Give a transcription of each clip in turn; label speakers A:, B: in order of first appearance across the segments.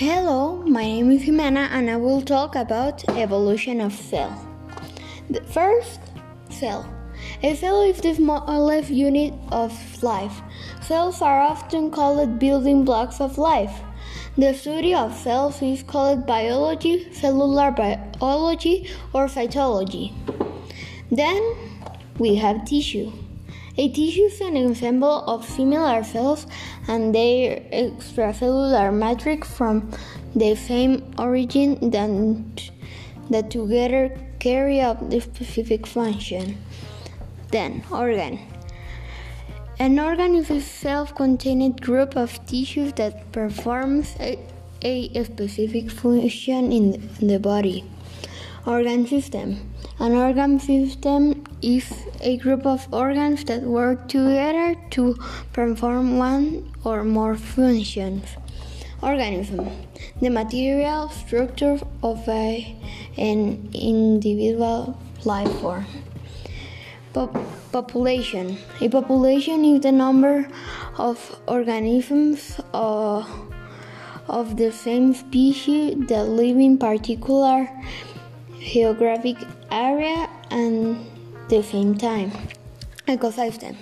A: Hello, my name is Jimena and I will talk about evolution of cell. The first, cell. A cell is the smallest unit of life. Cells are often called building blocks of life. The study of cells is called biology, cellular biology, or cytology. Then we have tissue. A tissue is an ensemble of similar cells and their extracellular matrix from the same origin that, that together carry out the specific function. Then, organ. An organ is a self contained group of tissues that performs a, a specific function in the body. Organ system. An organ system is a group of organs that work together to perform one or more functions. Organism the material structure of a, an individual life form. Pop- population a population is the number of organisms uh, of the same species that live in particular geographic area and the same time. Ecosystem.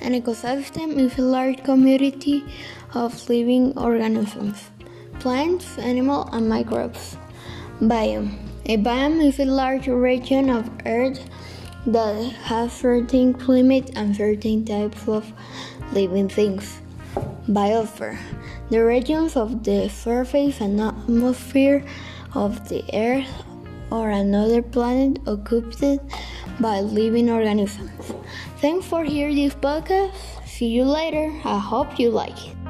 A: An ecosystem is a large community of living organisms, plants, animals, and microbes. Biome. A biome is a large region of Earth that has certain climate and certain types of living things. Biosphere. The regions of the surface and atmosphere of the Earth or another planet occupied by living organisms. Thanks for hearing this podcast. See you later. I hope you like it.